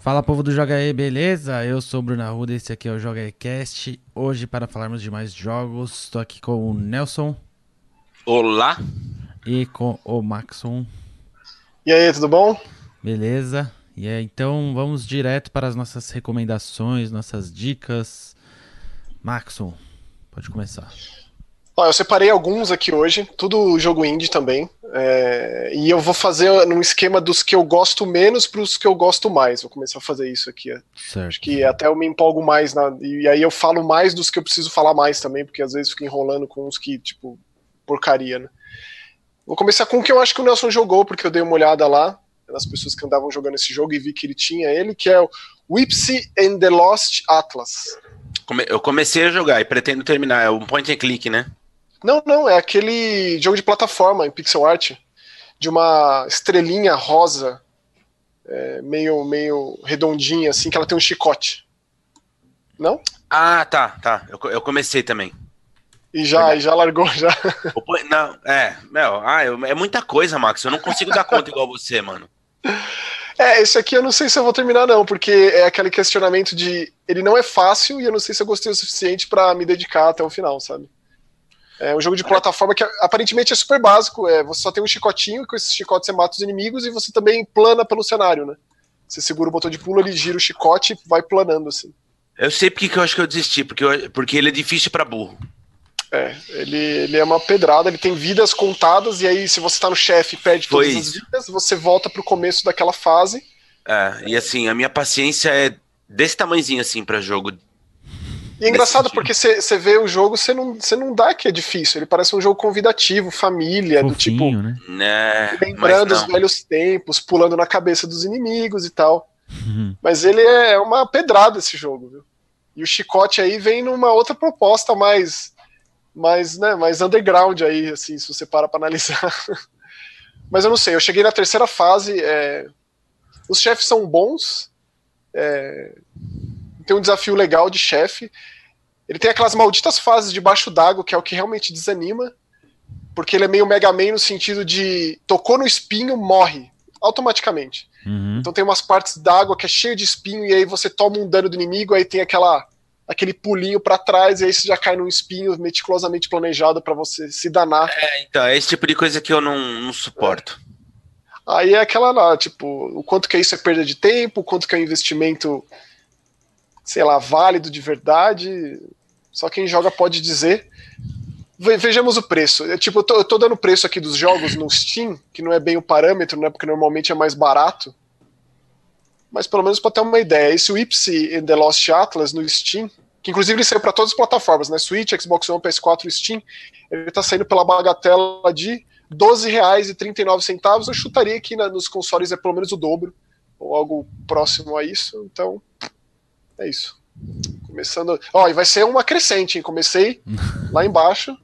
Fala povo do Joga aí, beleza? Eu sou o Bruno Arruda, esse aqui é o Joga Cast. Hoje, para falarmos de mais jogos, estou aqui com o Nelson Olá. e com o Maxon, E aí, tudo bom? beleza? E aí, então vamos direto para as nossas recomendações, nossas dicas. Maxon, pode começar. Ó, eu separei alguns aqui hoje, tudo jogo indie também. é, e eu vou fazer num esquema dos que eu gosto menos para os que eu gosto mais. Vou começar a fazer isso aqui. é. Certo. Acho que até eu me empolgo mais. Na, e aí eu falo mais dos que eu preciso falar mais também, porque às vezes fico enrolando com uns que, tipo, porcaria, né? Vou começar com o que eu acho que o Nelson jogou, porque eu dei uma olhada lá nas pessoas que andavam jogando esse jogo e vi que ele tinha ele, que é o Whipsy and the Lost Atlas. Eu comecei a jogar e pretendo terminar. É um point and click, né? Não, não, é aquele jogo de plataforma em pixel art de uma estrelinha rosa, é, meio, meio redondinha, assim, que ela tem um chicote. Não? Ah, tá, tá. Eu, eu comecei também. E já, e já largou, já. Não, é, meu, ah, eu- é muita coisa, Max. Eu não consigo dar conta igual você, mano. É, esse aqui eu não sei se eu vou terminar, não, porque é aquele questionamento de. Ele não é fácil e eu não sei se eu gostei o suficiente pra me dedicar até o final, sabe? É um jogo de plataforma que aparentemente é super básico. É, você só tem um chicotinho, e com esse chicote você mata os inimigos e você também plana pelo cenário, né? Você segura o botão de pulo, ele gira o chicote e vai planando, assim. Eu sei porque que eu acho que eu desisti, porque, eu- porque ele é difícil pra burro. É, ele, ele é uma pedrada, ele tem vidas contadas, e aí, se você tá no chefe e perde Foi todas as vidas, você volta pro começo daquela fase. É, e assim, a minha paciência é desse tamanhozinho assim pra jogo. E é engraçado sentido. porque você vê o jogo, você não, não dá que é difícil. Ele parece um jogo convidativo, família, do tipo, Fofinho, né? Né? Lembrando os velhos tempos, pulando na cabeça dos inimigos e tal. Uhum. Mas ele é uma pedrada esse jogo, viu? E o chicote aí vem numa outra proposta mais, mais, né, mais underground aí, assim, se você para pra analisar. Mas eu não sei, eu cheguei na terceira fase, é, os chefes são bons, é, tem um desafio legal de chefe, ele tem aquelas malditas fases debaixo d'água, que é o que realmente desanima, porque ele é meio Mega Man no sentido de tocou no espinho, morre automaticamente. Uhum. Então tem umas partes d'água que é cheio de espinho e aí você toma um dano do inimigo, aí tem aquela aquele pulinho pra trás e aí você já cai num espinho meticulosamente planejado pra você se danar. É, então, é esse tipo de coisa que eu não, não suporto. Aí é aquela lá, tipo, o quanto que isso é perda de tempo, o quanto que é um investimento, sei lá, válido de verdade. Só quem joga pode dizer. Ve- Vejamos o preço. É, tipo, eu tô, eu tô dando o preço aqui dos jogos no Steam, que não é bem o parâmetro, né? Porque normalmente é mais barato. Mas pelo menos para ter uma ideia, esse Whipsy and the Lost Atlas no Steam, que inclusive ele saiu para todas as plataformas, né? Switch, Xbox One, PS4 e Steam, ele tá saindo pela bagatela de R$ 12,39. Eu chutaria que na- nos consoles é pelo menos o dobro, ou algo próximo a isso. Então, é isso. Começando. Ó, e vai ser uma crescente, hein? Comecei lá embaixo,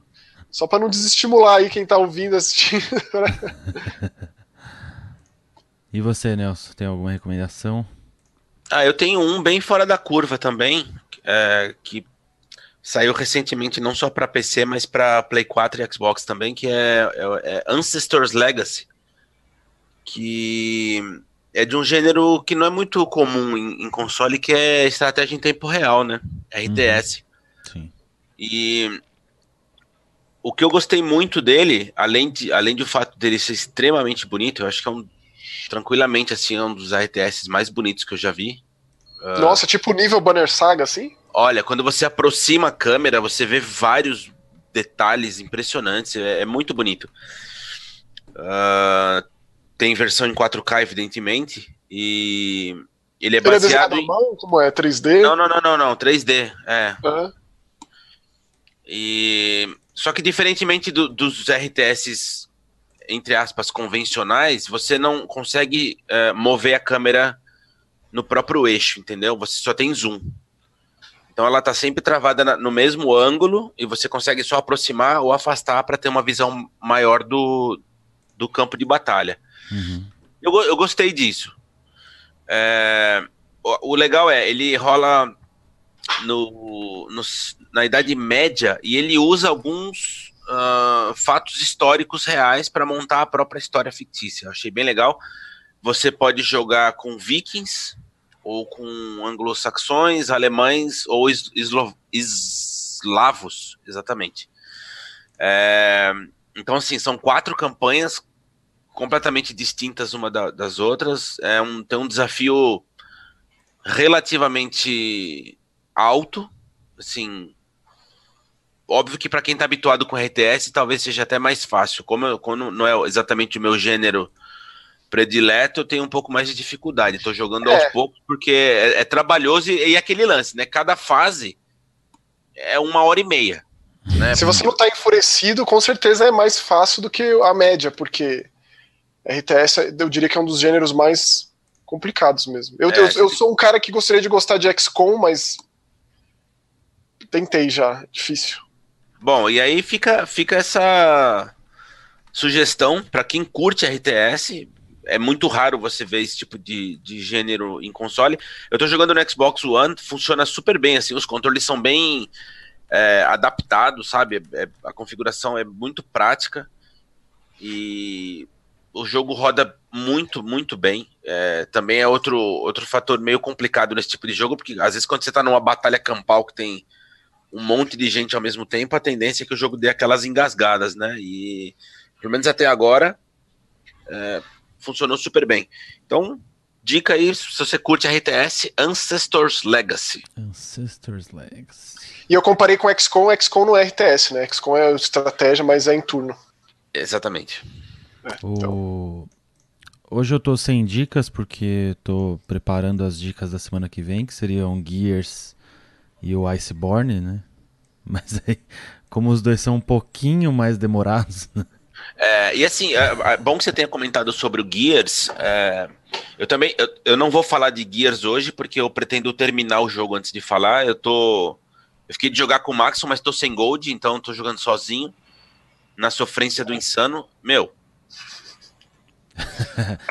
só para não desestimular aí quem tá ouvindo, assistindo. E você, Nelson, tem alguma recomendação? Ah, eu tenho um bem fora da curva também, é, que saiu recentemente não só para PC, mas para Play 4 e Xbox também, que é, é- é Ancestors Legacy, que é de um gênero que não é muito comum em, em console, que é estratégia em tempo real, né? RTS. Sim. E o que eu gostei muito dele, além, de, além do fato dele ser extremamente bonito, eu acho que é um tranquilamente assim é um dos RTS mais bonitos que eu já vi. Nossa, tipo nível Banner Saga, assim? Olha, quando você aproxima a câmera, você vê vários detalhes impressionantes, é, é muito bonito. Ah, tem versão em 4K, evidentemente, e ele é Ele é baseado à em. mão? Como é? 3D? Não, não, não, não, não, 3D, é. Aham. E só que diferentemente do- dos RTS entre aspas convencionais, você não consegue eh, mover a câmera no próprio eixo, entendeu? Você só tem zoom. Então ela tá sempre travada na- no mesmo ângulo e você consegue só aproximar ou afastar para ter uma visão maior do, do campo de batalha. Uhum. Eu, eu gostei disso. É, o, o legal é, ele rola no, nos- na Idade Média e ele usa alguns ah, fatos históricos reais para montar a própria história fictícia. Eu achei bem legal. Você pode jogar com vikings ou com anglo-saxões, alemães ou eslo, eslavos, exatamente. É, então, assim, são quatro campanhas completamente distintas uma da, das outras. É um, tem um desafio relativamente alto, assim, óbvio que para quem está habituado com RTS talvez seja até mais fácil. Como, eu, como não é exatamente o meu gênero predileto, eu tenho um pouco mais de dificuldade. Estou jogando é. aos poucos porque é, é trabalhoso e, e, aquele lance, né? Cada fase é uma hora e meia. Né? Se você não está enfurecido, com certeza é mais fácil do que a média, porque RTS eu diria que é um dos gêneros mais complicados mesmo. Eu, é, eu, eu sou um cara que gostaria de gostar de XCOM, mas tentei já, difícil. Bom, e aí fica, fica essa sugestão para quem curte RTS. É muito raro você ver esse tipo de, de gênero em console. Eu tô jogando no Xbox One, funciona super bem, assim, os controles são bem é, adaptados, sabe? É, a configuração é muito prática e o jogo roda muito, muito bem. É, também é outro, outro fator meio complicado nesse tipo de jogo, porque às vezes quando você tá numa batalha campal que tem um monte de gente ao mesmo tempo, a tendência é que o jogo dê aquelas engasgadas, né? E pelo menos até agora é, funcionou super bem. Então, dica aí, se você curte RTS, Ancestors Legacy. Ancestors Legacy. E eu comparei com XCOM, XCOM não é RTS, né? XCOM é estratégia, mas é em turno. Exatamente. É, então. Hoje eu tô sem dicas, porque tô preparando as dicas da semana que vem, que seriam Gears e o Iceborne, né? Mas aí, como os dois são um pouquinho mais demorados. Né? É, e assim, é, é, bom que você tenha comentado sobre o Gears. É, eu também, eu, eu, não vou falar de Gears hoje porque eu pretendo terminar o jogo antes de falar. Eu tô, eu fiquei de jogar com o Max, mas tô sem gold, então tô jogando sozinho na sofrência do insano. Meu.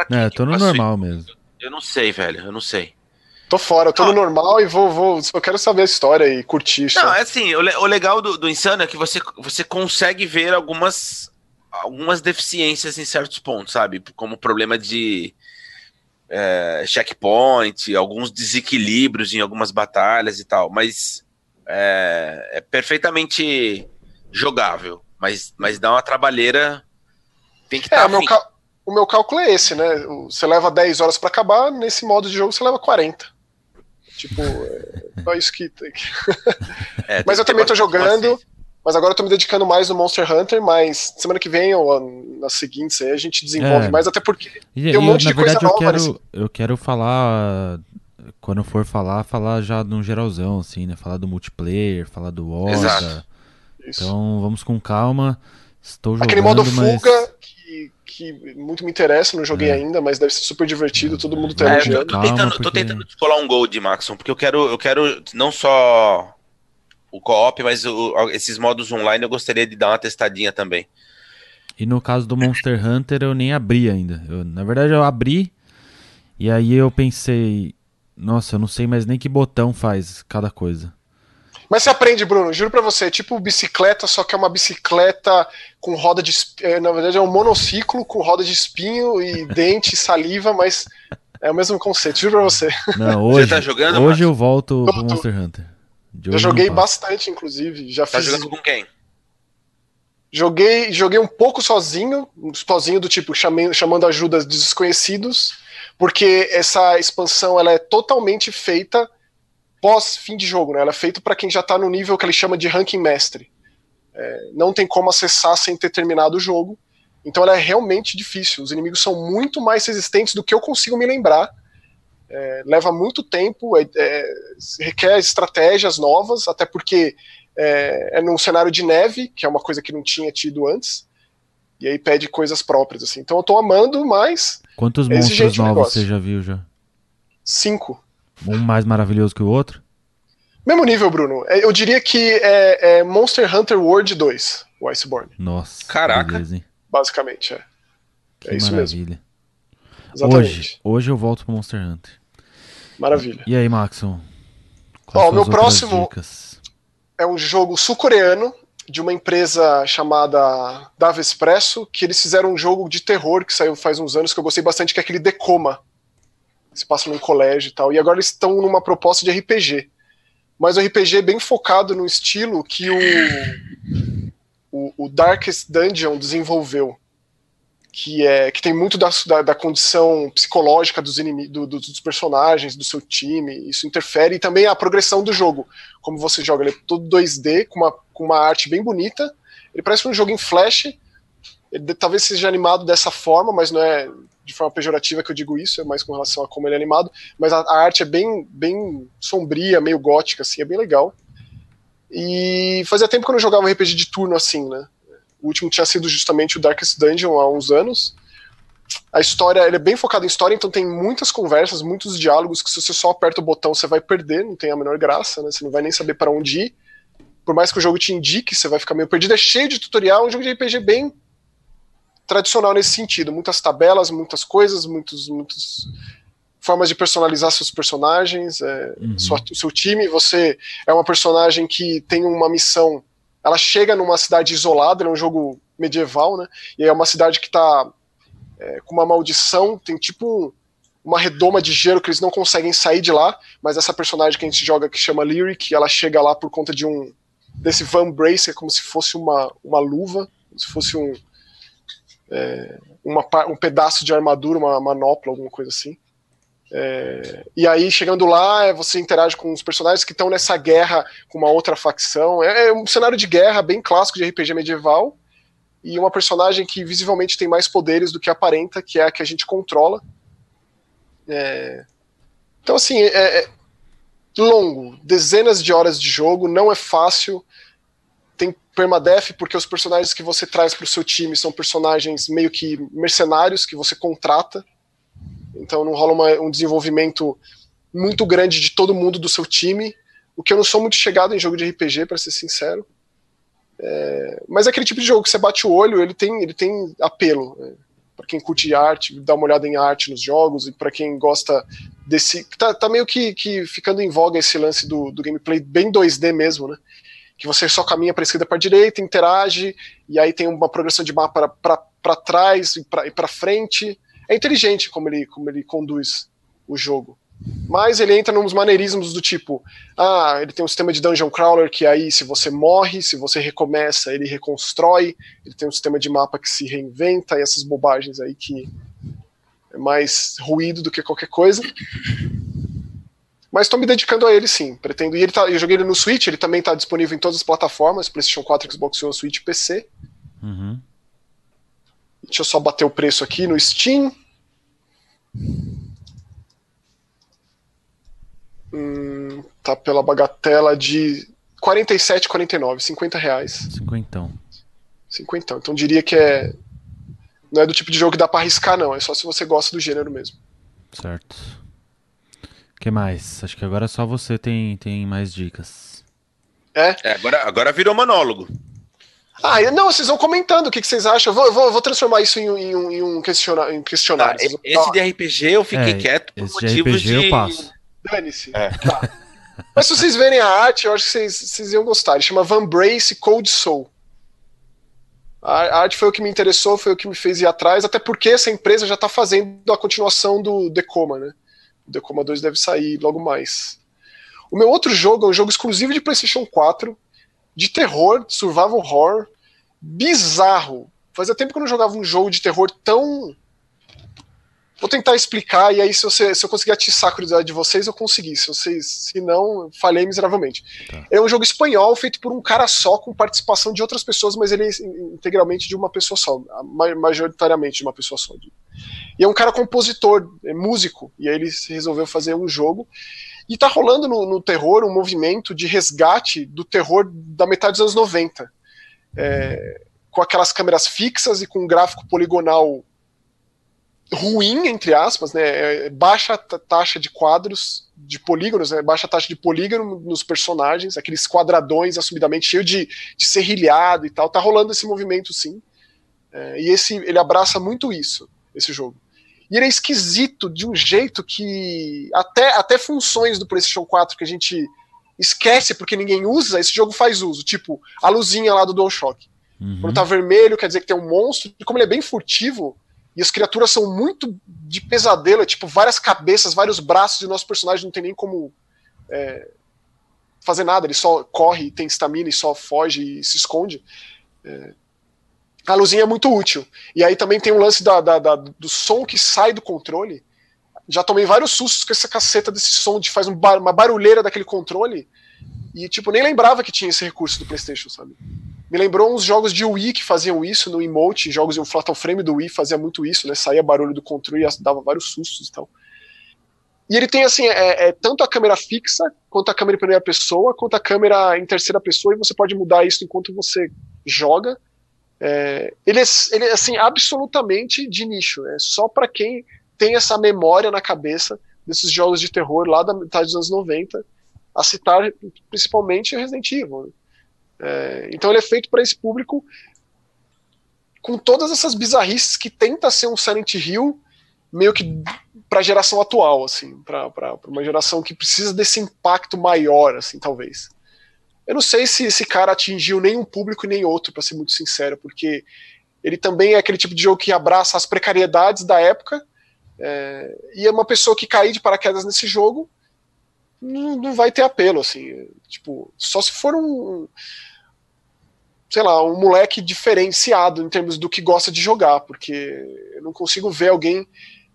Não, eu tô no normal mesmo. Eu não sei, velho, eu não sei. Tô fora, eu tô não. no normal e vou, vou. Eu quero saber a história e curtir. Não, é assim, o, o legal do, do Insano é que você, você consegue ver algumas, algumas deficiências em certos pontos, sabe? Como problema de é, checkpoint, alguns desequilíbrios em algumas batalhas e tal. Mas é, é perfeitamente jogável. Mas, mas dá uma trabalheira. Tem que estar. É, tá o meu cálculo é esse, né? Você leva 10 horas para acabar, nesse modo de jogo você leva 40. Tipo, é só isso que tem. É, mas eu também tô jogando. Mas agora eu tô me dedicando mais no Monster Hunter, mas semana que vem ou nas seguintes aí a gente desenvolve é. mais, até porque e, tem um monte de coisa nova. Eu quero, nesse... eu quero falar, quando for falar, falar já num geralzão, assim, né? Falar do multiplayer, falar do Horda. Então vamos com calma. Estou jogando, Aquele modo mas... fuga que muito me interessa, não joguei é. ainda, mas deve ser super divertido, todo mundo tá é, elogiando. Tô, tô, tentando, porque... tô tentando descolar um gol de Maxon, porque eu quero, eu quero não só o co-op, mas o, esses modos online eu gostaria de dar uma testadinha também. E no caso do Monster Hunter eu nem abri ainda. Eu, na verdade eu abri e aí eu pensei, nossa, eu não sei mais nem que botão faz cada coisa. Mas você aprende, Bruno, juro pra você, é tipo bicicleta, só que é uma bicicleta com roda de. É, na verdade, é um monociclo com roda de espinho e dente e saliva, mas é o mesmo conceito, juro pra você. Não, hoje, você tá jogando, hoje eu volto pro Monster Hunter. Já joguei bastante, inclusive. Já tá fiz... jogando com quem? Joguei, joguei um pouco sozinho, sozinho do tipo chamando, chamando ajuda de desconhecidos, porque essa expansão ela é totalmente feita pós fim de jogo, né? Ela é feita para quem já está no nível que ele chama de ranking mestre. É, não tem como acessar sem ter terminado o jogo. Então ela é realmente difícil. Os inimigos são muito mais resistentes do que eu consigo me lembrar. É, leva muito tempo, é, é requer estratégias novas, até porque é, é num cenário de neve, que é uma coisa que não tinha tido antes. E aí pede coisas próprias, assim. Então eu tô amando, mas. Quantos monstros novos você já viu já? Cinco. Um mais maravilhoso que o outro? Mesmo nível, Bruno. É, eu diria que é, é Monster Hunter World 2, o Iceborne. Nossa. Caraca. Beleza, Basicamente, é. Que é isso maravilha. mesmo. Exatamente. Hoje, hoje eu volto pro Monster Hunter. Maravilha. E aí, Maxon? Ó, o meu próximo dicas? é um jogo sul-coreano de uma empresa chamada Dava Expresso, que eles fizeram um jogo de terror que saiu faz uns anos que eu gostei bastante, que é aquele Decoma. Se passa num colégio e tal. E agora eles estão numa proposta de RPG. Mas o RPG é bem focado no estilo que o, o, o Darkest Dungeon desenvolveu. Que, é, que tem muito da, da, da condição psicológica dos, do, dos personagens, do seu time. Isso interfere. E também a progressão do jogo. Como você joga, ele é todo 2D, com uma, com uma arte bem bonita. Ele parece um jogo em flash. Ele talvez seja animado dessa forma, mas não é de forma pejorativa que eu digo isso, é mais com relação a como ele é animado, mas a, a arte é bem, bem sombria, meio gótica, assim, é bem legal. E fazia tempo que eu não jogava RPG de turno assim, né? O último tinha sido justamente o Darkest Dungeon há uns anos. A história, ele é bem focado em história, então tem muitas conversas, muitos diálogos que se você só aperta o botão você vai perder, não tem a menor graça, né? Você não vai nem saber para onde ir. Por mais que o jogo te indique, você vai ficar meio perdido. É cheio de tutorial, é um jogo de RPG bem tradicional nesse sentido. Muitas tabelas, muitas coisas, muitos, muitos formas de personalizar seus personagens, é, uhum. sua, o seu time. Você é uma personagem que tem uma missão. Ela chega numa cidade isolada, é um jogo medieval, né? E é uma cidade que está é, com uma maldição, tem tipo uma redoma de gelo que eles não conseguem sair de lá, mas essa personagem que a gente joga que chama Lyric, ela chega lá por conta de um desse Van Brace, é como se fosse uma, uma luva, como se fosse um, é, uma, um pedaço de armadura, uma manopla, alguma coisa assim. É, e aí, chegando lá, é, você interage com os personagens que estão nessa guerra com uma outra facção. É, é, um cenário de guerra bem clássico de RPG medieval. E uma personagem que visivelmente tem mais poderes do que aparenta, que é a que a gente controla. É, então, assim, é, é longo dezenas de horas de jogo, não é fácil tem permadef porque os personagens que você traz para o seu time são personagens meio que mercenários que você contrata. Então não rola uma, um desenvolvimento muito grande de todo mundo do seu time. O que eu não sou muito chegado em jogo de RPG, para ser sincero. É, mas é aquele tipo de jogo que você bate o olho, ele tem, ele tem apelo. Né? Para quem curte arte, dá uma olhada em arte nos jogos, e para quem gosta desse. Tá, tá meio que, que ficando em voga esse lance do, do gameplay bem 2D mesmo, né? Que você só caminha para esquerda para direita, interage, e aí tem uma progressão de mapa para trás e para frente. É inteligente como ele, como ele conduz o jogo. Mas ele entra nos maneirismos do tipo: ah, ele tem um sistema de dungeon crawler que aí, se você morre, se você recomeça, ele reconstrói. Ele tem um sistema de mapa que se reinventa, e essas bobagens aí que é mais ruído do que qualquer coisa. Mas estou me dedicando a ele sim. Pretendo. E ele tá, eu joguei ele no Switch, ele também está disponível em todas as plataformas: PlayStation 4, Xbox One, Switch PC. Uhum. Deixa eu só bater o preço aqui no Steam. Hum, tá pela bagatela de 47,49, 50 reais. 50. 50. Então diria que é. Não é do tipo de jogo que dá pra arriscar, não. É só se você gosta do gênero mesmo. Certo que mais? Acho que agora só você tem, tem mais dicas. É? é agora, agora virou monólogo. Ah, não, vocês vão comentando o que, que vocês acham. Eu vou, vou, vou transformar isso em, em, um, em um questionário. Em questionário. Ah, esse de RPG eu fiquei é, quieto por motivos de. RPG eu passo. Dane-se. É. Tá. Mas se vocês verem a arte, eu acho que vocês, vocês iam gostar. Ele chama Van Brace Cold Soul. A arte foi o que me interessou, foi o que me fez ir atrás, até porque essa empresa já está fazendo a continuação do Decoma, né? O Decoma 2 deve sair logo mais. O meu outro jogo é um jogo exclusivo de PlayStation 4, de terror, survival horror, bizarro. Fazia tempo que eu não jogava um jogo de terror tão. Vou tentar explicar, e aí, se, você, se eu conseguir atiçar a curiosidade de vocês, eu consegui. Se vocês. Se não, falhei miseravelmente. Tá. É um jogo espanhol feito por um cara só, com participação de outras pessoas, mas ele é integralmente de uma pessoa só. Majoritariamente de uma pessoa só. E é um cara compositor, é músico, e aí ele resolveu fazer um jogo. E tá rolando no, no terror um movimento de resgate do terror da metade dos anos 90. É, com aquelas câmeras fixas e com um gráfico poligonal ruim, entre aspas, né? É, baixa taxa de quadros, de polígonos, né? baixa taxa de polígono nos personagens, aqueles quadradões assumidamente cheio de, de serrilhado e tal. Tá rolando esse movimento, sim. É, e esse ele abraça muito isso, esse jogo. E ele é esquisito de um jeito que até, até funções do PlayStation 4 que a gente esquece porque ninguém usa, esse jogo faz uso. Tipo, a luzinha lá do DualShock. Uhum. Quando tá vermelho, quer dizer que tem um monstro. E como ele é bem furtivo, E as criaturas são muito de pesadelo, é tipo várias cabeças, vários braços, e o nosso personagem não tem nem como é, fazer nada, ele só corre, tem estamina e só foge e se esconde. É, a luzinha é muito útil. E aí também tem um lance da, da, da, do som que sai do controle. Já tomei vários sustos com essa caceta desse som de faz um bar, uma barulheira daquele controle. E, tipo, nem lembrava que tinha esse recurso do PlayStation, sabe? Me lembrou uns jogos de Wii que faziam isso no emote, jogos de um Fatal Frame do Wii fazia muito isso, né? Saía barulho do controle e dava vários sustos e tal. E ele tem, assim, é, é, tanto a câmera fixa, quanto a câmera em primeira pessoa, quanto a câmera em terceira pessoa, e você pode mudar isso enquanto você joga. É, ele, é, ele é, assim, absolutamente de nicho, é só para quem tem essa memória na cabeça desses jogos de terror lá da metade dos anos 90, a citar principalmente Resident Evil. Né? É, então ele é feito para esse público com todas essas bizarrices que tenta ser um Silent Hill meio que para a geração atual, assim, para uma geração que precisa desse impacto maior, assim, talvez. Eu não sei se esse cara atingiu nem um público nem outro, para ser muito sincero, porque ele também é aquele tipo de jogo que abraça as precariedades da época, é, e é uma pessoa que cair de paraquedas nesse jogo não, não vai ter apelo, assim, tipo, só se for um sei lá, um moleque diferenciado em termos do que gosta de jogar, porque eu não consigo ver alguém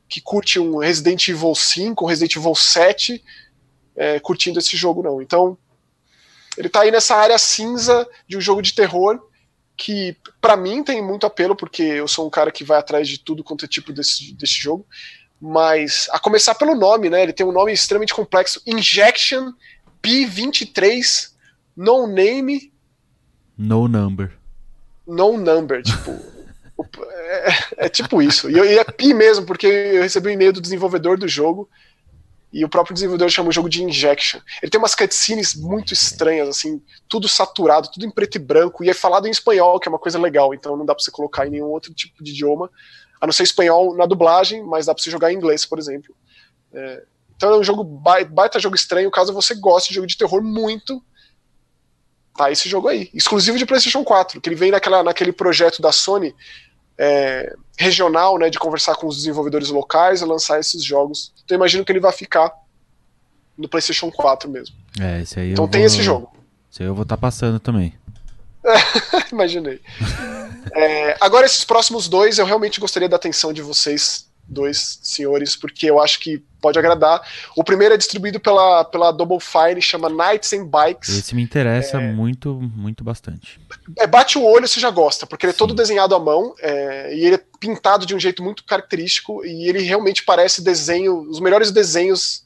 que curte um Resident Evil 5, um Resident Evil 7, é, curtindo esse jogo, não. Então, ele tá aí nessa área cinza de um jogo de terror que, para mim, tem muito apelo, porque eu sou um cara que vai atrás de tudo quanto é tipo desse, desse jogo. Mas, a começar pelo nome, né? Ele tem um nome extremamente complexo: Injection P23 No Name no number. No number, tipo. é, é, tipo isso. E, e é pi mesmo, porque eu recebi um e-mail do desenvolvedor do jogo. E o próprio desenvolvedor chama o jogo de Injection. Ele tem umas cutscenes muito estranhas, assim, tudo saturado, tudo em preto e branco, e é falado em espanhol, que é uma coisa legal, então não dá pra você colocar em nenhum outro tipo de idioma, a não ser espanhol na dublagem, mas dá pra você jogar em inglês, por exemplo. É, então é um jogo baita jogo estranho, caso você goste de jogo de terror muito, tá esse jogo aí, exclusivo de PlayStation 4, que ele vem naquela, naquele projeto da Sony é, regional, né, de conversar com os desenvolvedores locais e lançar esses jogos. Então imagino que ele vai ficar no PlayStation 4 mesmo. É, esse aí então tem vou... esse jogo. Esse aí eu vou estar tá passando também. Imaginei. é, agora, esses próximos dois, eu realmente gostaria da atenção de vocês dois senhores, porque eu acho que pode agradar. O primeiro é distribuído pela, pela Double Fine, chama Nights and Bikes. Esse me interessa é... muito, muito bastante. É, bate o olho, você já gosta, porque ele é Sim. todo desenhado à mão é, e ele é pintado de um jeito muito característico e ele realmente parece desenho, os melhores desenhos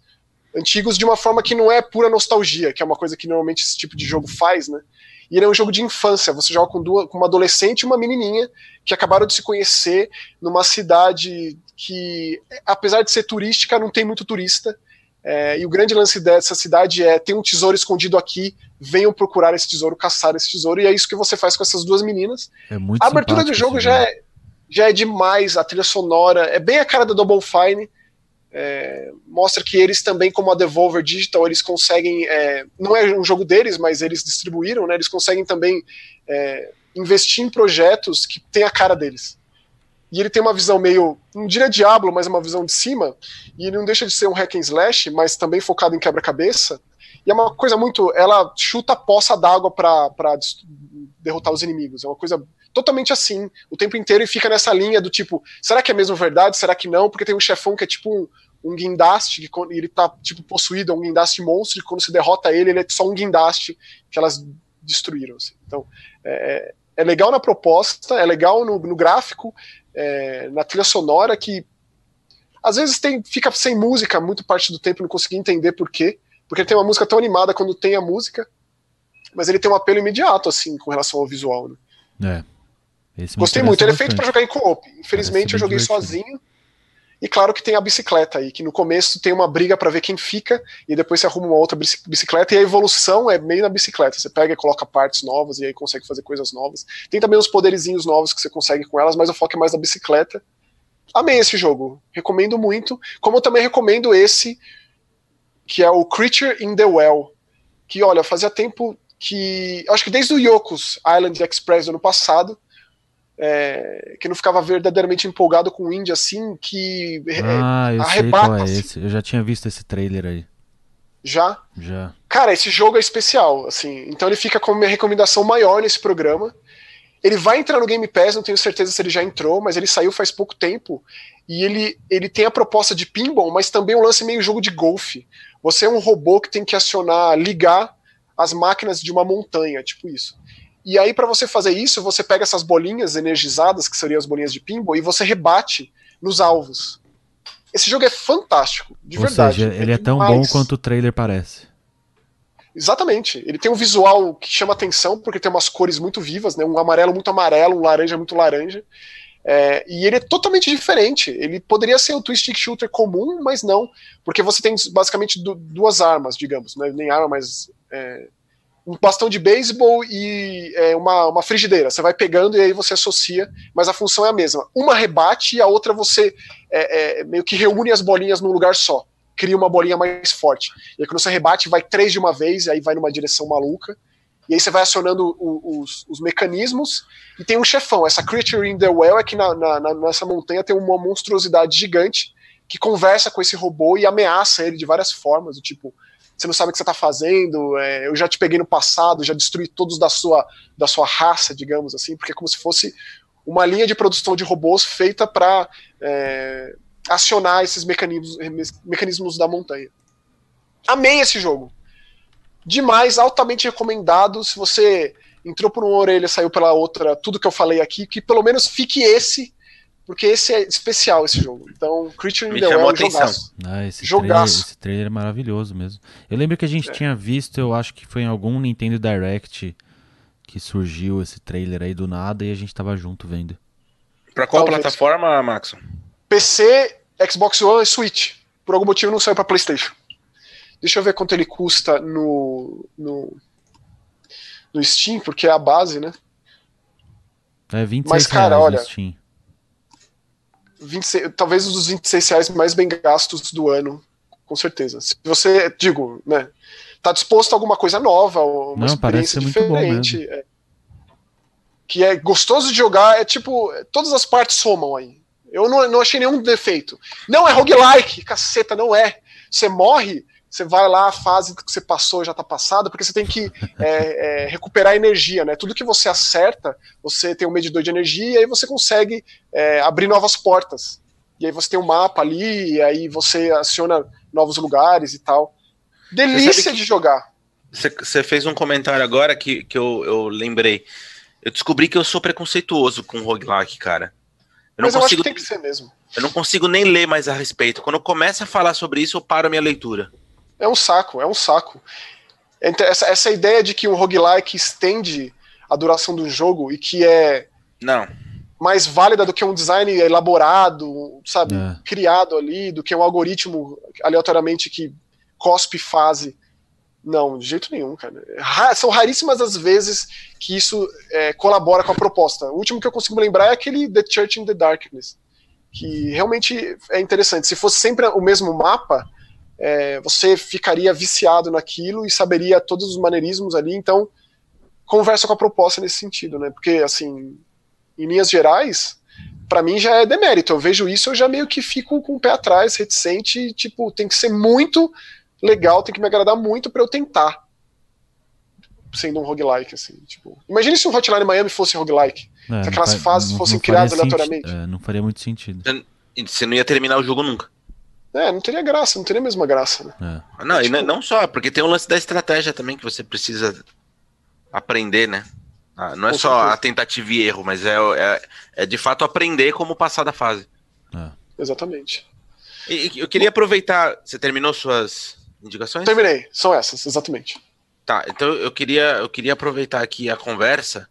antigos de uma forma que não é pura nostalgia, que é uma coisa que normalmente esse tipo de jogo faz, né? E ele é um jogo de infância. Você joga com, duas, com uma adolescente e uma menininha que acabaram de se conhecer numa cidade que, apesar de ser turística, não tem muito turista. É, e o grande lance dessa cidade é tem um tesouro escondido aqui, venham procurar esse tesouro, caçar esse tesouro, e é isso que você faz com essas duas meninas. É muito a abertura do jogo já é, já é demais, a trilha sonora é bem a cara da Double Fine. É, mostra que eles também, como a Devolver Digital, eles conseguem. É, não é um jogo deles, mas eles distribuíram, né? Eles conseguem também é, investir em projetos que tem a cara deles e ele tem uma visão meio, não diria Diablo, mas uma visão de cima, e ele não deixa de ser um hack and slash, mas também focado em quebra-cabeça, e é uma coisa muito, ela chuta a poça d'água para derrotar os inimigos, é uma coisa totalmente assim, o tempo inteiro, e fica nessa linha do tipo, será que é mesmo verdade, será que não, porque tem um chefão que é tipo um, um guindaste, que ele tá tipo possuído, é um guindaste monstro, e quando se derrota ele, ele é só um guindaste que elas destruíram, assim. então é, é legal na proposta, é legal no, no gráfico, é, na trilha sonora que às vezes tem, fica sem música muito parte do tempo, não consegui entender por quê. Porque ele tem uma música tão animada quando tem a música, mas ele tem um apelo imediato, assim, com relação ao visual, né? É. Gostei muito, ele é feito para jogar em co-op. Infelizmente eu joguei divertido. sozinho. E claro que tem a bicicleta aí, que no começo tem uma briga para ver quem fica, e depois você arruma uma outra bicicleta, e a evolução é meio na bicicleta. Você pega e coloca partes novas, e aí consegue fazer coisas novas. Tem também uns poderizinhos novos que você consegue com elas, mas o foco é mais na bicicleta. Amei esse jogo, recomendo muito. Como eu também recomendo esse, que é o Creature in the Well. Que, olha, fazia tempo que. Acho que desde o Yokos Island Express do ano passado, é, que não ficava verdadeiramente empolgado com o indie assim, que é, ah, eu sei qual é assim. esse. Eu já tinha visto esse trailer aí. Já? Já. Cara, esse jogo é especial, assim. Então ele fica como minha recomendação maior nesse programa. Ele vai entrar no Game Pass, não tenho certeza se ele já entrou, mas ele saiu faz pouco tempo. E ele, ele tem a proposta de pinball, mas também um lance meio jogo de golfe. Você é um robô que tem que acionar, ligar as máquinas de uma montanha, tipo isso. E aí, para você fazer isso, você pega essas bolinhas energizadas, que seriam as bolinhas de pinball, e você rebate nos alvos. Esse jogo é fantástico, de Ou verdade. Seja, ele é, é tão bom quanto o trailer parece. Exatamente. Ele tem um visual que chama atenção, porque tem umas cores muito vivas, né? Um amarelo muito amarelo, um laranja muito laranja. É, e ele é totalmente diferente. Ele poderia ser o twist shooter comum, mas não, porque você tem basicamente duas armas, digamos, né? nem arma, mas é, um bastão de beisebol e é, uma, uma frigideira. Você vai pegando e aí você associa, mas a função é a mesma. Uma rebate e a outra você é, é, meio que reúne as bolinhas num lugar só. Cria uma bolinha mais forte. E aí quando você rebate, vai três de uma vez, e aí vai numa direção maluca. E aí você vai acionando o, os, os, mecanismos. E tem um chefão. Essa Creature in the Well é que na, na, nessa montanha tem uma monstruosidade gigante que conversa com esse robô e ameaça ele de várias formas. Do tipo, você não sabe o que você está fazendo, é, eu já te peguei no passado, já destruí todos da sua, da sua raça, digamos assim, porque é como se fosse uma linha de produção de robôs feita para é, acionar esses mecanismos, mecanismos da montanha. Amei esse jogo. Demais, altamente recomendado. Se você entrou por uma orelha, saiu pela outra, tudo que eu falei aqui, que pelo menos fique esse porque esse é especial esse jogo. Então, Creature in the Well é jogaço. Ah, esse, jogaço. Trailer, esse trailer é maravilhoso mesmo. Eu lembro que a gente é. tinha visto, eu acho que foi em algum Nintendo Direct que surgiu esse trailer aí do nada e a gente tava junto vendo. Pra qual Talvez. plataforma, Max? PC, Xbox One e Switch. Por algum motivo não saiu pra Playstation. Deixa eu ver quanto ele custa no, no, no Steam, porque é a base, né? É 26 Mas, cara, olha, Steam. 26, talvez um dos 26 reais mais bem gastos do ano, com certeza. Se você, digo, né, tá disposto a alguma coisa nova, uma Não, experiência diferente, é, que é gostoso de jogar, é tipo, todas as partes somam aí. Eu não, não achei nenhum defeito. Não é roguelike, caceta, não é. Você morre, você vai lá, a fase que você passou já está passada, porque você tem que é, é, recuperar energia, né? Tudo que você acerta, você tem um medidor de energia e aí você consegue é, abrir novas portas. E aí você tem um mapa ali, e aí você aciona novos lugares e tal. Delícia de jogar. Você fez um comentário agora que, que eu, eu lembrei. Eu descobri que eu sou preconceituoso com roguelike, cara. Eu Mas não consigo, eu acho que tem que ser mesmo. Eu não consigo nem ler mais a respeito. Quando eu começo a falar sobre isso, eu paro a minha leitura. É um saco, é um saco. Essa, essa ideia de que um roguelike estende a duração do jogo e que é. Não. Mais válida do que um design elaborado, sabe? É. Criado ali, do que um algoritmo aleatoriamente que cospe fase. Não, de jeito nenhum, cara. São raríssimas as vezes que isso é, colabora com a proposta. O último que eu consigo lembrar é aquele The Church in the Darkness, que realmente é interessante. Se fosse sempre o mesmo mapa, é, você ficaria viciado naquilo e saberia todos os maneirismos ali, então conversa com a proposta nesse sentido, né? Porque, assim, em linhas gerais, para mim já é demérito. Eu vejo isso, eu já meio que fico com o pé atrás, reticente, tipo, tem que ser muito legal, tem que me agradar muito para eu tentar. Sendo um roguelike, assim, tipo. Imagine se um Hotline Miami fosse roguelike. É, se aquelas fases não, fossem não criadas aleatoriamente. É, não faria muito sentido. Você não ia terminar o jogo nunca. É, não teria graça, não teria a mesma graça, né? É. Não, tipo... e não só, porque tem o lance da estratégia também que você precisa aprender, né? Ah, não é Com só certeza. a tentativa e erro, mas é, é, é, de fato aprender como passar da fase. É. Exatamente. E, eu queria aproveitar. Você terminou suas indicações? Terminei, são essas, exatamente. Tá, então eu queria, eu queria aproveitar aqui a conversa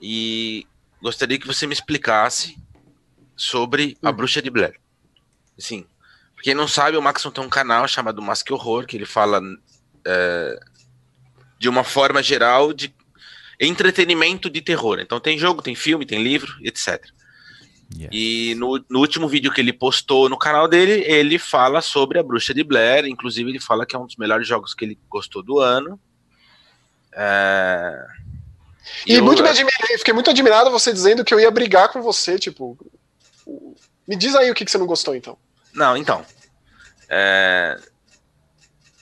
e gostaria que você me explicasse sobre hum. a Bruxa de Blair. Quem não sabe, o Maxon tem um canal chamado Mask Horror, que ele fala é, de uma forma geral de entretenimento de terror. Então tem jogo, tem filme, tem livro, etc. Yes. E no, no, último vídeo que ele postou no canal dele, ele fala sobre a Bruxa de Blair. Inclusive, ele fala que é um dos melhores jogos que ele gostou do ano. É... E, eu, muito me admirei, fiquei muito admirado você dizendo que eu ia brigar com você, tipo. Me diz aí o que, que você não gostou, então. Não, então. É...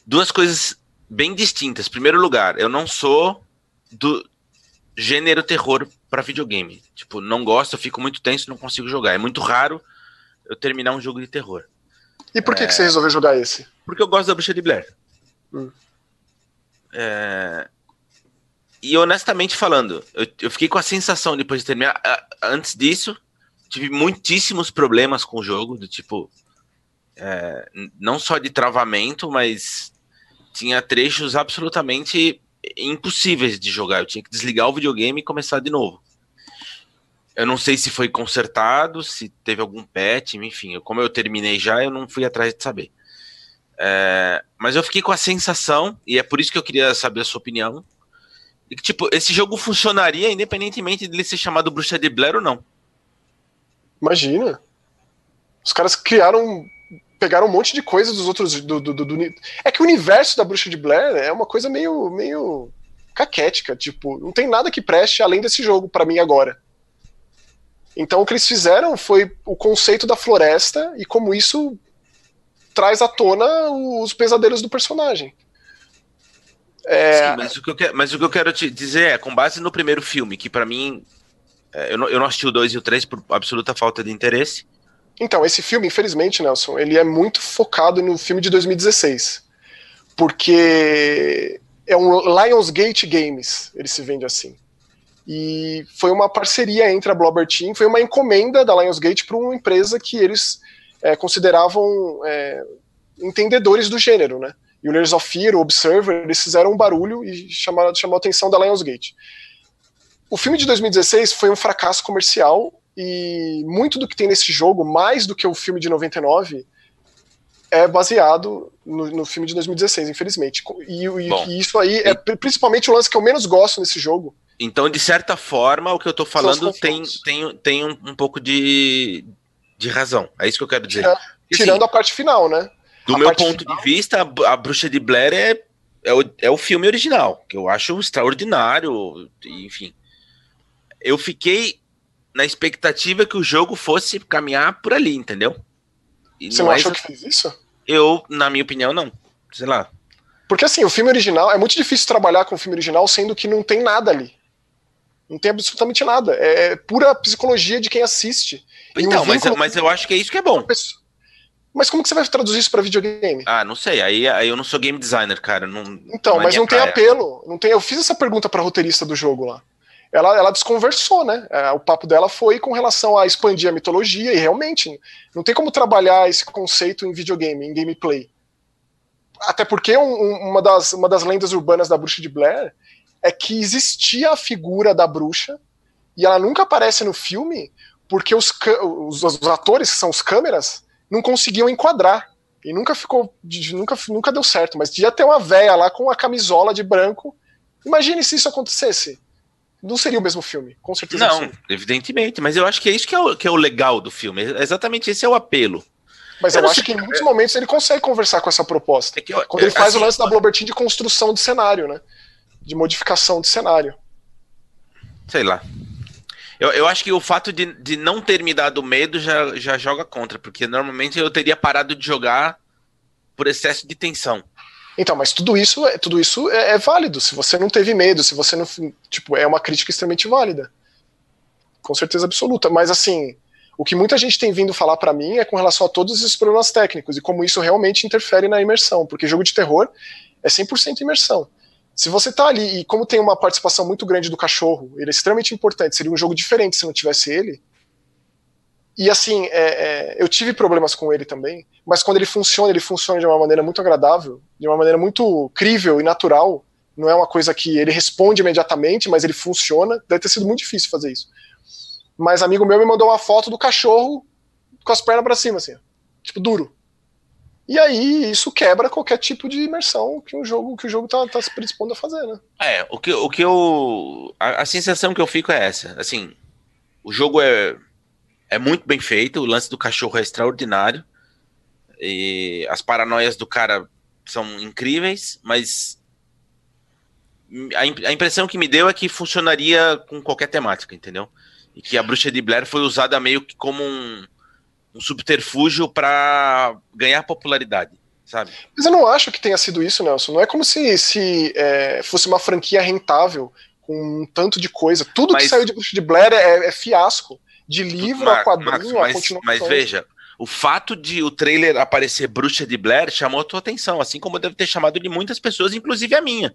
Duas coisas bem distintas. Primeiro lugar, eu não sou do gênero terror para videogame. Tipo, não gosto, eu fico muito tenso, não consigo jogar. É muito raro eu terminar um jogo de terror. E por que, é... que você resolveu jogar esse? Porque eu gosto da Bruxa de Blair. Hum. É... E honestamente falando, eu, eu, fiquei com a sensação depois de terminar. Antes disso, tive muitíssimos problemas com o jogo, do tipo. É, não só de travamento, mas tinha trechos absolutamente impossíveis de jogar. Eu tinha que desligar o videogame e começar de novo. Eu não sei se foi consertado, se teve algum patch, enfim. Como eu terminei já, eu não fui atrás de saber. É, mas eu fiquei com a sensação, e é por isso que eu queria saber a sua opinião, de que, tipo, esse jogo funcionaria independentemente dele ser chamado Bruxa de Blair ou não. Imagina. Os caras criaram. Pegaram um monte de coisa dos outros. Do, do, do, do, É que o universo da Bruxa de Blair é uma coisa meio. meio caquética. Tipo, não tem nada que preste além desse jogo para mim agora. Então o que eles fizeram foi o conceito da floresta e como isso traz à tona os pesadelos do personagem. É... Sim, mas o, que eu quero, mas o que eu quero te dizer é, com base no primeiro filme, que para mim. É, eu, não, eu não assisti o 2 e o 3 por absoluta falta de interesse. Então, esse filme, infelizmente, Nelson, ele é muito focado no filme de 2016. Porque é um Lionsgate Games, ele se vende assim. E foi uma parceria entre a Blobber Team, foi uma encomenda da Lionsgate para uma empresa que eles é, consideravam é, entendedores do gênero, né? E o Layers of Fear, o Observer, eles fizeram um barulho e chamaram, chamou a atenção da Lionsgate. O filme de 2016 foi um fracasso comercial e muito do que tem nesse jogo, mais do que o filme de 99, é baseado no, no filme de 2016, infelizmente. E, e, e isso aí é principalmente o lance que eu menos gosto nesse jogo. Então, de certa forma, o que eu tô falando tem, tem, tem um, um pouco de, de razão. É isso que eu quero dizer. Tirando assim, a parte final, né? Do a meu ponto final... de vista, a, a, Bruxa de Blair é, é, o, é o filme original, que eu acho extraordinário, enfim. Eu fiquei na expectativa que o jogo fosse caminhar por ali, entendeu? E Você não, não achou é... que fez isso? Eu, na minha opinião, não. Sei lá. Porque assim, o filme original, é muito difícil trabalhar com o filme original sendo que não tem nada ali. Não tem absolutamente nada. É pura psicologia de quem assiste. Então, mas, mas eu acho que é isso que é bom. Mas como que você vai traduzir isso para videogame? Ah, não sei. Aí, aí eu não sou game designer, cara. Não, então, não é mas não praia. tem apelo. Não tem. Eu fiz essa pergunta para roteirista do jogo lá. Ela, ela desconversou, né? É, o papo dela foi com relação a expandir a mitologia e realmente não tem como trabalhar esse conceito em videogame, em gameplay. Até porque um, uma, das, uma das lendas urbanas da Bruxa de Blair é que existia a figura da bruxa e ela nunca aparece no filme porque os, os, os atores, que são os câmeras, não conseguiam enquadrar. E nunca ficou. Nunca, nunca deu certo. Mas devia ter uma véia lá com a camisola de branco. Imagine se isso acontecesse. Não seria o mesmo filme, com certeza. Não, evidentemente, mas eu acho que é isso que é, o, que é o legal do filme. Exatamente esse é o apelo. Mas eu, eu acho que em muitos momentos ele consegue conversar com essa proposta. É eu, Quando ele faz assim, o lance da Blobertin de construção de cenário, né? De modificação de cenário. Sei lá. Eu, eu acho que o fato de, de não ter me dado medo já, já joga contra, porque normalmente eu teria parado de jogar por excesso de tensão. Então, mas tudo isso, é, tudo isso é, é, válido. Se você não teve medo, se você não. Tipo, é uma crítica extremamente válida. Com certeza absoluta. Mas assim, o que muita gente tem vindo falar para mim é com relação a todos esses problemas técnicos e como isso realmente interfere na imersão. Porque jogo de terror é 100% imersão. Se você tá ali, e como tem uma participação muito grande do cachorro, ele é extremamente importante, seria um jogo diferente se não tivesse ele. E assim, é, é, eu tive problemas com ele também, mas quando ele funciona, ele funciona de uma maneira muito agradável, de uma maneira muito crível e natural. Não é uma coisa que ele responde imediatamente, mas ele funciona. Deve ter sido muito difícil fazer isso. Mas amigo meu me mandou uma foto do cachorro com as pernas para cima, assim, tipo duro. E aí isso quebra qualquer tipo de imersão que o jogo que o jogo tá, tá se predispondo a fazer, né? É, o que, o que eu. A, a, sensação que eu fico é essa. Assim, o jogo é, é muito bem feito, o lance do cachorro é extraordinário. E as paranoias do cara são incríveis, mas a, a impressão que me deu é que funcionaria com qualquer temática, entendeu? E que a bruxa de Blair foi usada meio que como um, um subterfúgio para ganhar popularidade, sabe? Mas eu não acho que tenha sido isso, Nelson. Não é como se, se é, fosse uma franquia rentável com um tanto de coisa. Tudo Mas- que saiu de bruxa de Blair é, é fiasco. De livro a quadrinho, Max, a mas, continuação. mas veja, o fato de o trailer aparecer bruxa de Blair chamou a tua atenção, assim como deve ter chamado de muitas pessoas, inclusive a minha.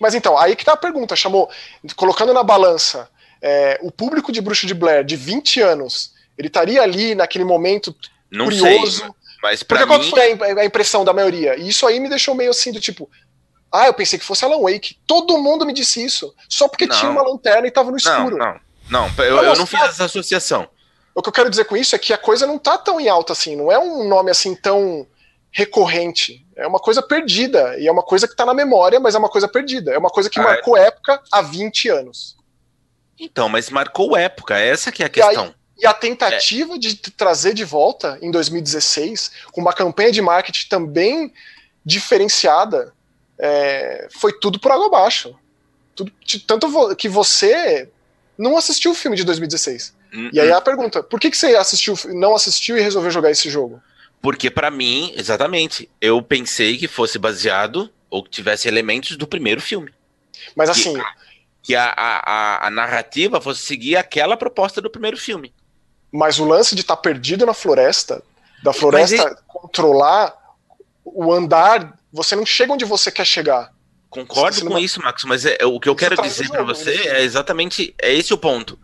Mas então, aí que tá a pergunta, chamou, colocando na balança, é, o público de Bruxa de Blair de 20 anos, ele estaria ali naquele momento Não curioso. sei, mas Porque pra qual mim, que foi a im- a impressão da maioria? E isso aí me deixou meio assim, do tipo, ah, eu pensei que fosse Alan Wake. Todo mundo me disse isso. Só porque Não. tinha uma lanterna e tava no escuro. não, não, eu, Pra eu não fiz essa associação. O que eu quero dizer com isso é que a coisa não tá tão em alta assim, não é um nome assim tão recorrente. É uma coisa perdida. E é uma coisa que tá na memória, mas é uma coisa perdida. É uma coisa que Ah, é. marcou época há 20 anos. Então, mas marcou época, essa que é a E aí- questão. E a tentativa de t- trazer de volta em 2016, com uma campanha de marketing também diferenciada, é, foi tudo por água abaixo. Tudo, de- tanto que você não assistiu o filme de 2016. E aí Hum, a pergunta: por que, que você assistiu, não assistiu e resolveu jogar esse jogo? Porque pra mim, exatamente, eu pensei que fosse baseado ou que tivesse elementos do primeiro filme. Mas Que- assim, Que a, a, a- a narrativa fosse seguir aquela proposta do primeiro filme. mas o lance de estar perdido na floresta, da floresta controlar o andar, você não chega onde você quer chegar. Concordo com isso, Max, mas é, o que eu quero traz dizer jogo, você né? é exatamente é esse o ponto.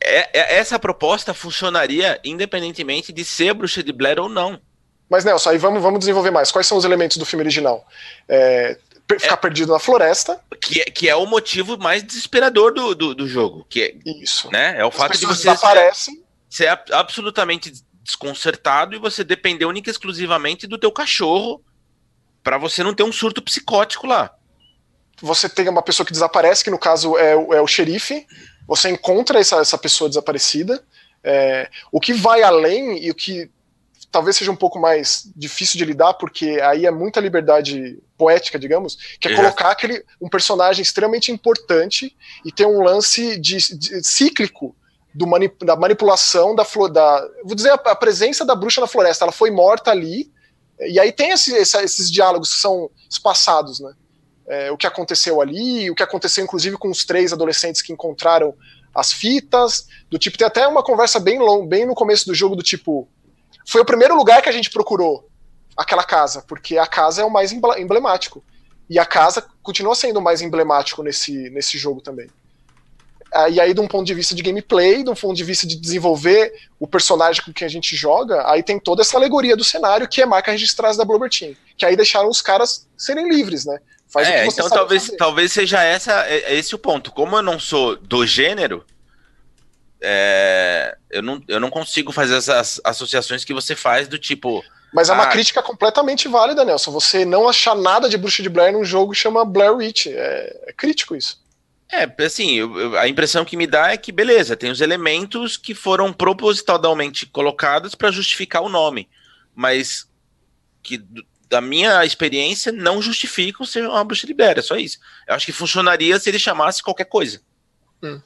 É, é- essa proposta funcionaria independentemente de ser bruxa de Blair ou não. Mas Nelson, aí vamos, vamos desenvolver mais. Quais são os elementos do filme original? É, ficar perdido na floresta, Que, é- que é o motivo mais desesperador do, do, do jogo. Que é, isso. né, é o As fato de você ser, desaparecem, ser ab- absolutamente desconcertado e você depender única e exclusivamente do teu cachorro pra você não ter um surto psicótico lá. você tem uma pessoa que desaparece, que no caso é, o- é o xerife, você encontra essa, essa pessoa desaparecida. É, o que vai além e o que talvez seja um pouco mais difícil de lidar, porque aí é muita liberdade poética, digamos, que é É. colocar aquele, um personagem extremamente importante e ter um lance de, de- cíclico do mani- da manipulação da flor da vou dizer a, a presença da bruxa na floresta ela foi morta ali e aí tem esse- essa- esses diálogos que são espaçados né? É, o que aconteceu ali o que aconteceu inclusive com os três adolescentes que encontraram as fitas do tipo tem até uma conversa bem long, bem no começo do jogo do tipo foi o primeiro lugar que a gente procurou aquela casa porque a casa é o mais emblemático. E a casa continua sendo o mais emblemático nesse, nesse jogo também e aí, de um ponto de vista de gameplay, de um ponto de vista de desenvolver o personagem com quem a gente joga, aí tem toda essa alegoria do cenário que é marca registrada da Bloober Team. Que aí deixaram os caras serem livres, né? Faz o é, que você então talvez, fazer. talvez seja essa, é- é esse o ponto. Como eu não sou do gênero, é, eu, não, eu não consigo fazer essas associações que você faz do tipo. Mas é uma Ah. crítica completamente válida, Nelson. Você não achar nada de Bruxa de Blair num jogo que chama Blair Witch. É, é crítico isso. É, assim, eu- eu- a impressão que me dá é que, beleza, tem os elementos que foram propositalmente colocados para justificar o nome, mas que, da minha experiência, não justificam ser uma bruxa Blair, é só isso. Eu acho que funcionaria se ele chamasse qualquer coisa. Hum.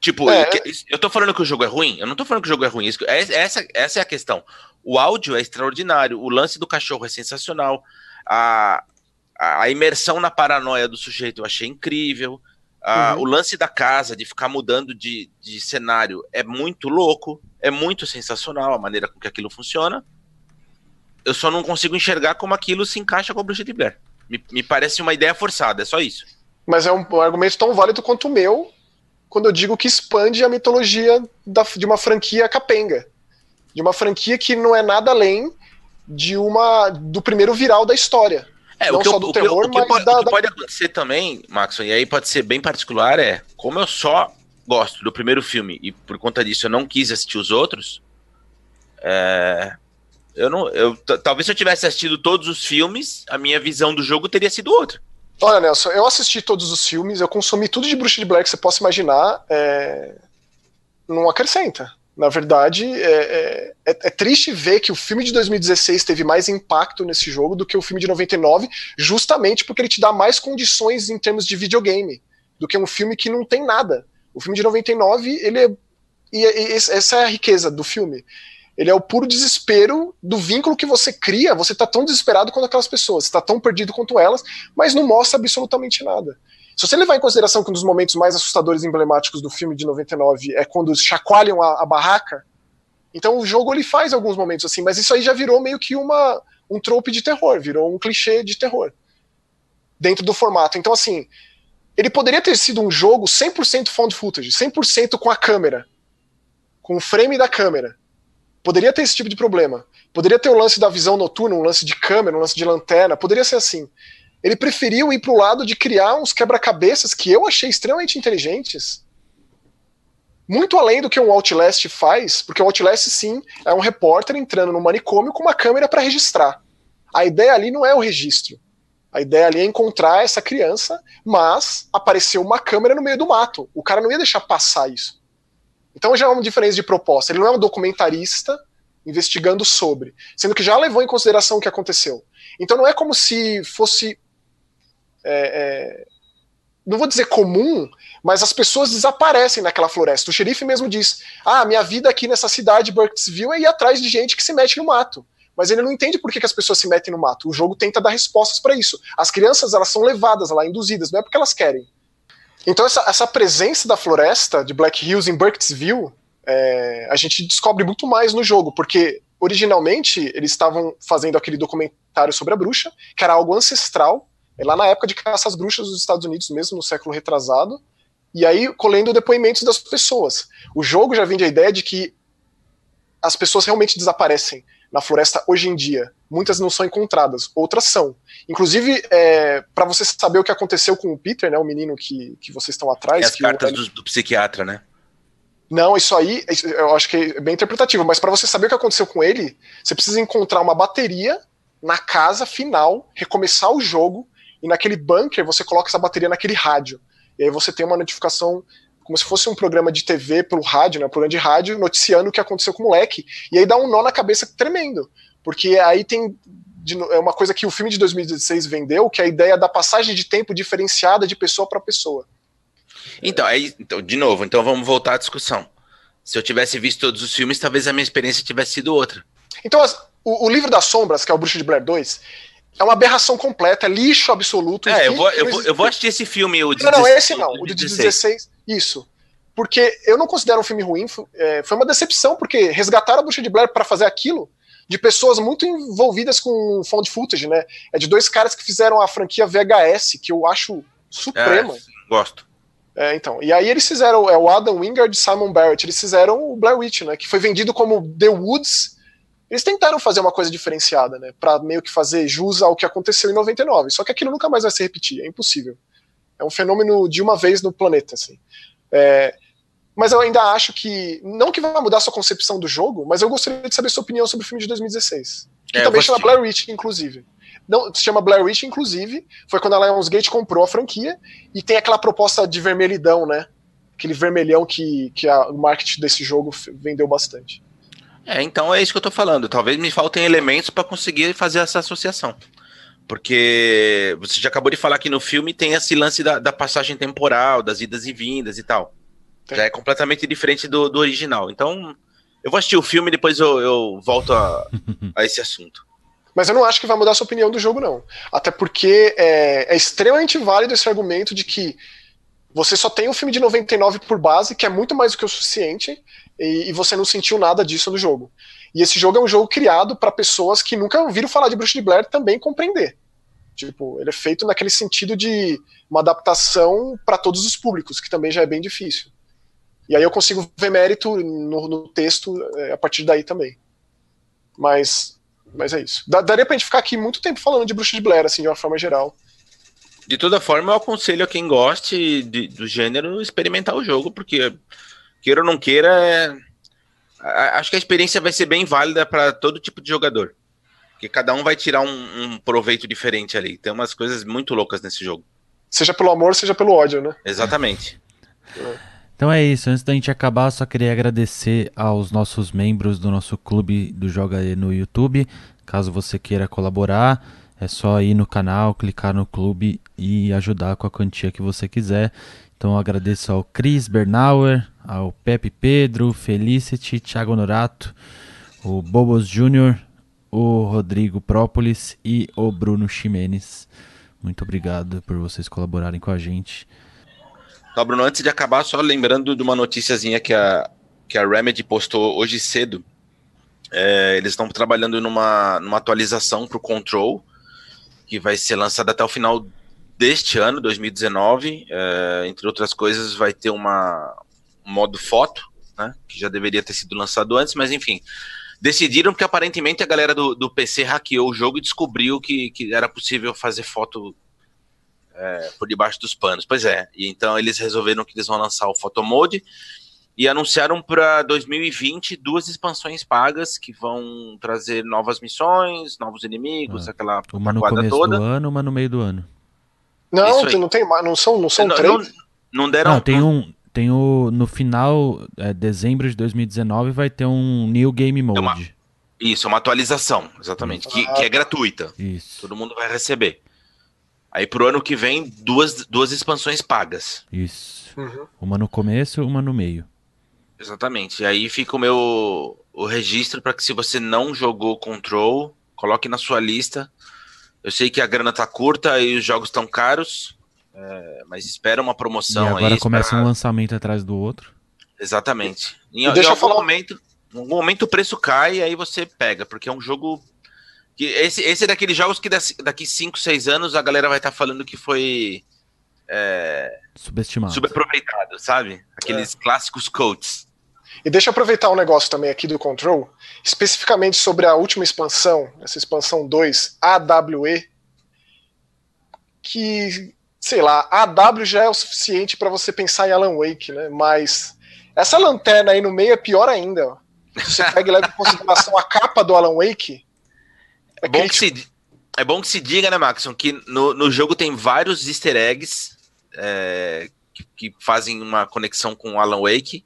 Tipo, É. eu, eu tô falando que o jogo é ruim? Eu não tô falando que o jogo é ruim. isso- é- Essa, essa é a questão. O áudio é extraordinário, o lance do cachorro é sensacional, a, a a imersão na paranoia do sujeito eu achei incrível. Uhum. O lance da casa, de ficar mudando de, de cenário, é muito louco, é muito sensacional a maneira com que aquilo funciona. Eu só não consigo enxergar como aquilo se encaixa com a Bruxa de Blair. Me, me parece uma ideia forçada, é só isso. Mas é um, um argumento tão válido quanto o meu quando eu digo que expande a mitologia da- de uma franquia capenga. De uma franquia que não é nada além de uma do primeiro viral da história. É, Não o que, só do o que- terror, o que mas pode, da- o que da- pode acontecer também, Maxon, e aí pode ser bem particular, é como eu só gosto do primeiro filme e por conta disso eu não quis assistir os outros, é, eu não, eu, talvez se eu tivesse assistido todos os filmes, a minha visão do jogo teria sido outra. Olha, Nelson, eu assisti todos os filmes, eu consumi tudo de Bruxa de Blair que você possa imaginar. é, Não acrescenta. Na verdade, é, é, é, é, triste ver que o filme de 2016 teve mais impacto nesse jogo do que o filme de 99, justamente porque ele te dá mais condições em termos de videogame do que um filme que não tem nada. O filme de 99, ele é. E, e essa é a riqueza do filme. Ele é o puro desespero do vínculo que você cria. Você tá tão desesperado quanto aquelas pessoas, você tá tão perdido quanto elas, mas não mostra absolutamente nada. Se você levar em consideração que um dos momentos mais assustadores e emblemáticos do filme de 99 é quando chacoalham a, a barraca, então o jogo ele faz alguns momentos assim, mas isso aí já virou meio que uma um trope de terror, virou um clichê de terror dentro do formato. Então assim, ele poderia ter sido um jogo 100% found footage, 100% com a câmera, com o frame da câmera. Poderia ter esse tipo de problema. Poderia ter o lance da visão noturna, um lance de câmera, um lance de lanterna, poderia ser assim. Ele preferiu ir para o lado de criar uns quebra-cabeças que eu achei extremamente inteligentes. Muito além do que um Outlast faz, porque o Outlast, sim, é um repórter entrando no manicômio com uma câmera para registrar. A ideia ali não é o registro. A ideia ali é encontrar essa criança, mas apareceu uma câmera no meio do mato. O cara não ia deixar passar isso. Então já é uma diferença de proposta. Ele não é um documentarista investigando sobre, sendo que já levou em consideração o que aconteceu. Então não é como se fosse é, é, não vou dizer comum, mas as pessoas desaparecem naquela floresta. O xerife mesmo diz: Ah, minha vida aqui nessa cidade, Burkittsville, é ir atrás de gente que se mete no mato. Mas ele não entende por que, que as pessoas se metem no mato. O jogo tenta dar respostas para isso. As crianças elas são levadas lá, induzidas, não é porque elas querem. Então essa, essa presença da floresta de Black Hills em Burkittsville, é, a gente descobre muito mais no jogo, porque originalmente eles estavam fazendo aquele documentário sobre a bruxa, que era algo ancestral, é lá na época de caça às bruxas dos Estados Unidos mesmo, no século retrasado, e aí colhendo depoimentos das pessoas. O jogo já vende a ideia de que as pessoas realmente desaparecem na floresta hoje em dia. Muitas não são encontradas, outras são. Inclusive, é, para você saber o que aconteceu com o Peter, né, o menino que, que vocês estão atrás. É as cartas o... do, do psiquiatra, né? Não, isso aí eu acho que é bem interpretativo, mas para você saber o que aconteceu com ele, você precisa encontrar uma bateria na casa final, recomeçar o jogo e naquele bunker você coloca essa bateria naquele rádio. E aí você tem uma notificação como se fosse um programa de TV pelo rádio, né, um programa de rádio noticiando o que aconteceu com o moleque. E aí dá um nó na cabeça tremendo, porque aí tem de, é uma coisa que o filme de 2016 vendeu, que é a ideia da passagem de tempo diferenciada de pessoa para pessoa. Então, aí, então, de novo, então vamos voltar à discussão. Se eu tivesse visto todos os filmes, talvez a minha experiência tivesse sido outra. Então, as, o, o, livro das sombras, que é o Bruxo de Blair 2, é uma aberração completa, é lixo absoluto. É, eu vou, eu, vou, eu vou assistir esse filme, o de Não, não, esse não, o de 16. Isso. Porque eu não considero um filme ruim, é, foi uma decepção, porque resgataram a Bruxa de Blair para fazer aquilo de pessoas muito envolvidas com found footage, né? É de dois caras que fizeram a franquia VHS, que eu acho suprema. É, gosto. É, então. E aí eles fizeram, é o Adam Wingard e Simon Barrett, eles fizeram o Blair Witch, né? Que foi vendido como The Woods eles tentaram fazer uma coisa diferenciada, né? Pra meio que fazer jus ao que aconteceu em 99. Só que aquilo nunca mais vai se repetir, é impossível. É um fenômeno de uma vez no planeta, assim. É, mas eu ainda acho que. Não que vai mudar sua concepção do jogo, mas eu gostaria de saber sua opinião sobre o filme de 2016. Que é, também chama Blair Witch, inclusive. Não, se chama Blair Witch, inclusive. Foi quando a Lionsgate comprou a franquia e tem aquela proposta de vermelhidão, né? Aquele vermelhão que, que a, o marketing desse jogo vendeu bastante. É, então é isso que eu tô falando. Talvez me faltem elementos para conseguir fazer essa associação. Porque você já acabou de falar que no filme tem esse lance da, da passagem temporal, das idas e vindas e tal. Tem. Já é completamente diferente do, do original. Então, eu vou assistir o filme e depois eu, eu volto a, a esse assunto. Mas eu não acho que vai mudar a sua opinião do jogo, não. Até porque é, é extremamente válido esse argumento de que você só tem um filme de 99 por base, que é muito mais do que o suficiente, e, e, você não sentiu nada disso no jogo. E esse jogo é um jogo criado para pessoas que nunca ouviram falar de Bruxa de Blair também compreender. Tipo, ele é feito naquele sentido de uma adaptação para todos os públicos, que também já é bem difícil. E aí eu consigo ver mérito no, no texto é, a partir daí também. Mas, mas é isso. Daria pra gente ficar aqui muito tempo falando de Bruxa de Blair, assim, de uma forma geral. De toda forma, eu aconselho a quem goste de, do gênero experimentar o jogo, porque queira ou não queira, é... acho que a experiência vai ser bem válida para todo tipo de jogador. Porque cada um vai tirar um, um, proveito diferente ali. Tem umas coisas muito loucas nesse jogo. Seja pelo amor, seja pelo ódio, né? Exatamente. É. Então é isso, antes da gente acabar, só queria agradecer aos nossos membros do nosso clube do Joga no YouTube. Caso você queira colaborar, é só ir no canal, clicar no clube e ajudar com a quantia que você quiser. Então eu agradeço ao Cris Bernauer, ao Pepe Pedro, Felicity, Thiago Norato, o Bobos Júnior, o Rodrigo Própolis e o Bruno Ximenes. Muito obrigado por vocês colaborarem com a gente. Tá, Bruno, antes de acabar, só lembrando de uma noticiazinha que a, que a Remedy postou hoje cedo. É, eles estão trabalhando numa, numa atualização para o Control, que vai ser lançada até o final deste ano, 2019. É, entre outras coisas, vai ter uma, um modo foto, né, que já deveria ter sido lançado antes, mas enfim. Decidiram porque aparentemente a galera do, do PC hackeou o jogo e descobriu que, que era possível fazer foto é, por debaixo dos panos. Pois é, e então eles resolveram que eles vão lançar o Photomode e anunciaram para 2020 duas expansões pagas que vão trazer novas missões, novos inimigos, Ah, aquela Uma no começo toda. do ano, uma no meio do ano. Não, não tem mais, não são, não são não, três. não, não deram. Não, tem um. Tem o. No final, é, dezembro de 2019, vai ter um New Game Mode. uma- Isso, é uma atualização, exatamente, que, Ah, que é tá. gratuita. Isso. Todo mundo vai receber. Aí pro ano que vem, duas, duas expansões pagas. Isso. Uhum. Uma no começo, uma no meio. Exatamente. E aí fica o meu o registro para que se você não jogou Control, coloque na sua lista. Eu sei que a grana tá curta e os jogos estão caros, é, mas espera uma E promoção agora aí. começa espera- um lançamento atrás do outro. Exatamente. Em, E deixa em eu algum falar- momento, em algum momento o preço cai e aí você pega, porque é um jogo que esse, esse é daqueles jogos que daqui 5, 6 anos a galera vai estar falando que foi Subestimado. subaproveitado, sabe? Aqueles clássicos coats. E deixa eu aproveitar um negócio também aqui do Control, especificamente sobre a última expansão, essa expansão 2, AWE, que, sei lá, AW já é o suficiente para você pensar em Alan Wake, né? Mas essa lanterna aí no meio é pior ainda. ó. Se você pega e leva em consideração a capa do Alan Wake, é bom, que se, é bom que se diga, né, Maxon, que no, no jogo tem vários easter eggs é, que, que fazem uma conexão com Alan Wake.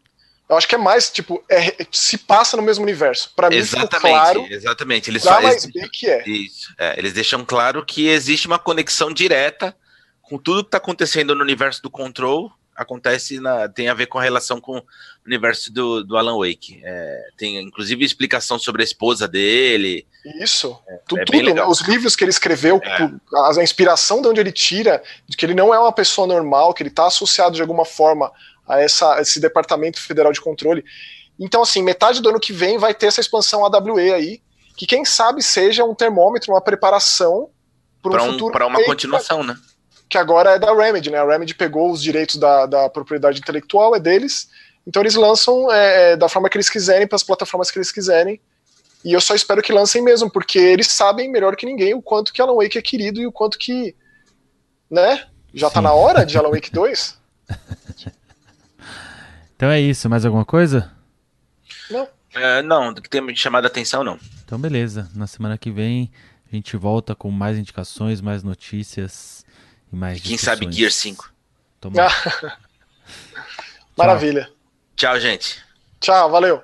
Eu acho que é mais, tipo, é- se passa no mesmo universo. Para mim Exatamente, claro, exatamente. Eles mais fazem. B que é. Isso. é, eles deixam claro que existe uma conexão direta com tudo que está acontecendo no universo do Control. Acontece na, tem a ver com a relação com o universo do, do Alan Wake. É, tem inclusive explicação sobre a esposa dele. Isso, é bem tudo, né? os livros que ele escreveu, É. a, a inspiração de onde ele tira, de que ele não é uma pessoa normal, que ele está associado de alguma forma a, essa, a esse Departamento Federal de Controle. Então, assim, metade do ano que vem vai ter essa expansão AWE aí, que quem sabe seja um termômetro, uma preparação para Para um um, futuro pra uma continuação, né? que agora é da Remedy, né? A Remedy pegou os direitos da, da propriedade intelectual, é deles, então eles lançam é, é, da forma que eles quiserem, para as plataformas que eles quiserem. E eu só espero que lancem mesmo, porque eles sabem melhor que ninguém o quanto que Alan Wake é querido e o quanto que. Né? Já tá Sim. na hora de Alan Wake 2? Então é isso. Mais alguma coisa? Não. É, não, do que tem chamado a atenção, não. Então beleza. Na semana que vem a gente volta com mais indicações, mais notícias e mais E quem sabe. Gear 5. Tomara. Maravilha. Tchau, gente. Tchau, valeu.